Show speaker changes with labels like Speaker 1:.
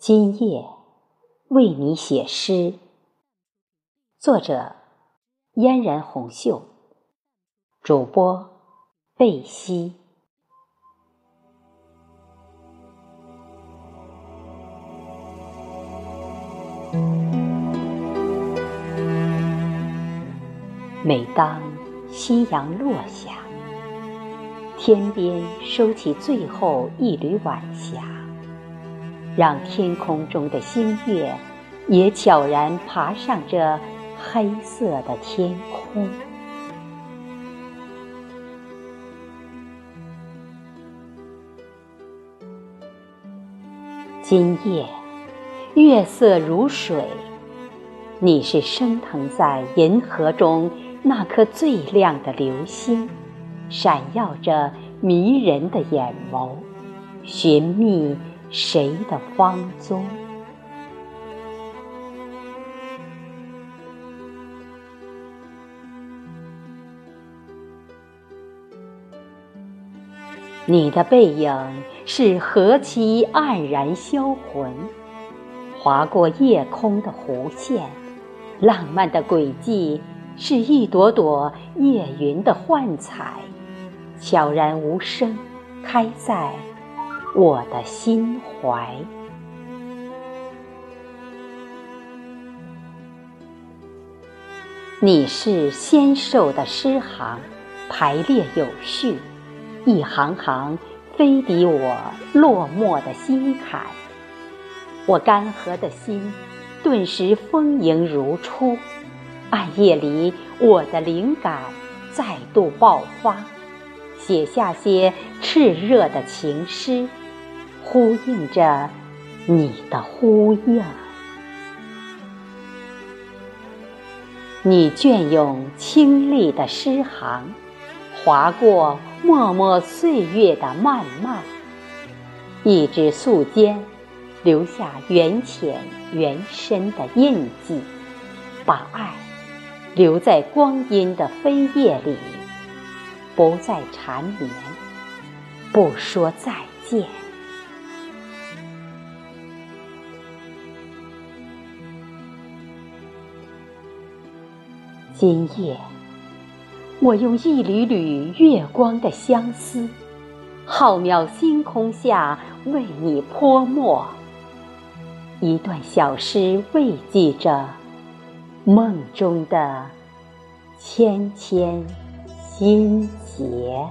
Speaker 1: 今夜为你写诗，作者：嫣然红袖，主播：贝西。每当夕阳落下，天边收起最后一缕晚霞。让天空中的星月也悄然爬上这黑色的天空。今夜月色如水，你是升腾在银河中那颗最亮的流星，闪耀着迷人的眼眸，寻觅。谁的芳踪？你的背影是何其黯然销魂，划过夜空的弧线，浪漫的轨迹是一朵朵夜云的幻彩，悄然无声，开在。我的心怀，你是纤瘦的诗行，排列有序，一行行飞抵我落寞的心坎。我干涸的心顿时丰盈如初，暗夜里我的灵感再度爆发，写下些炽热的情诗。呼应着你的呼应，你隽永清丽的诗行，划过默默岁月的漫漫，一支素笺，留下缘浅缘深的印记，把爱留在光阴的飞页里，不再缠绵，不说再见。今夜，我用一缕缕月光的相思，浩渺星空下为你泼墨。一段小诗慰藉着梦中的千千心结。